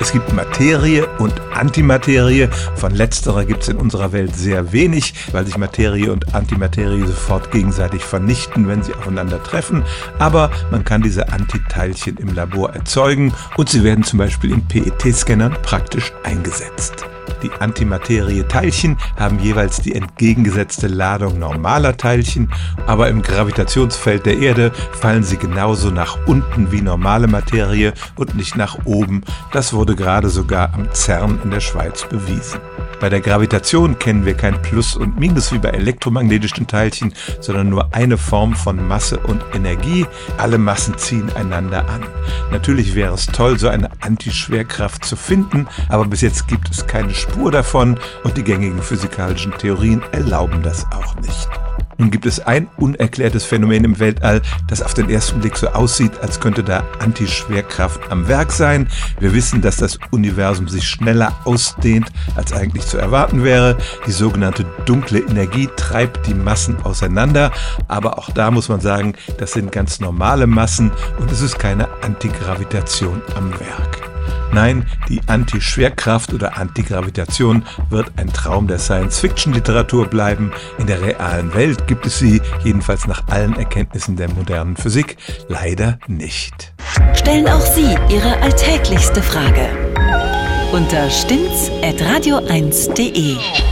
Es gibt Materie und Antimaterie. Von letzterer gibt es in unserer Welt sehr wenig, weil sich Materie und Antimaterie sofort gegenseitig vernichten, wenn sie aufeinander treffen. Aber man kann diese Antiteilchen im Labor erzeugen und sie werden zum Beispiel in PET-Scannern praktisch eingesetzt. Die Antimaterie-Teilchen haben jeweils die entgegengesetzte Ladung normaler Teilchen, aber im Gravitationsfeld der Erde fallen sie genauso nach unten wie normale Materie und nicht nach oben. Das wurde gerade sogar am CERN in der Schweiz bewiesen. Bei der Gravitation kennen wir kein Plus und Minus wie bei elektromagnetischen Teilchen, sondern nur eine Form von Masse und Energie. Alle Massen ziehen einander an. Natürlich wäre es toll, so eine Antischwerkraft zu finden, aber bis jetzt gibt es keine Spur davon und die gängigen physikalischen Theorien erlauben das auch nicht. Nun gibt es ein unerklärtes Phänomen im Weltall, das auf den ersten Blick so aussieht, als könnte da Antischwerkraft am Werk sein. Wir wissen, dass das Universum sich schneller ausdehnt, als eigentlich zu erwarten wäre. Die sogenannte dunkle Energie treibt die Massen auseinander, aber auch da muss man sagen, das sind ganz normale Massen und es ist keine Antigravitation am Werk. Nein, die Antischwerkraft oder Antigravitation wird ein Traum der Science-Fiction-Literatur bleiben. In der realen Welt gibt es sie, jedenfalls nach allen Erkenntnissen der modernen Physik, leider nicht. Stellen auch Sie Ihre alltäglichste Frage unter stimmtz.radio1.de.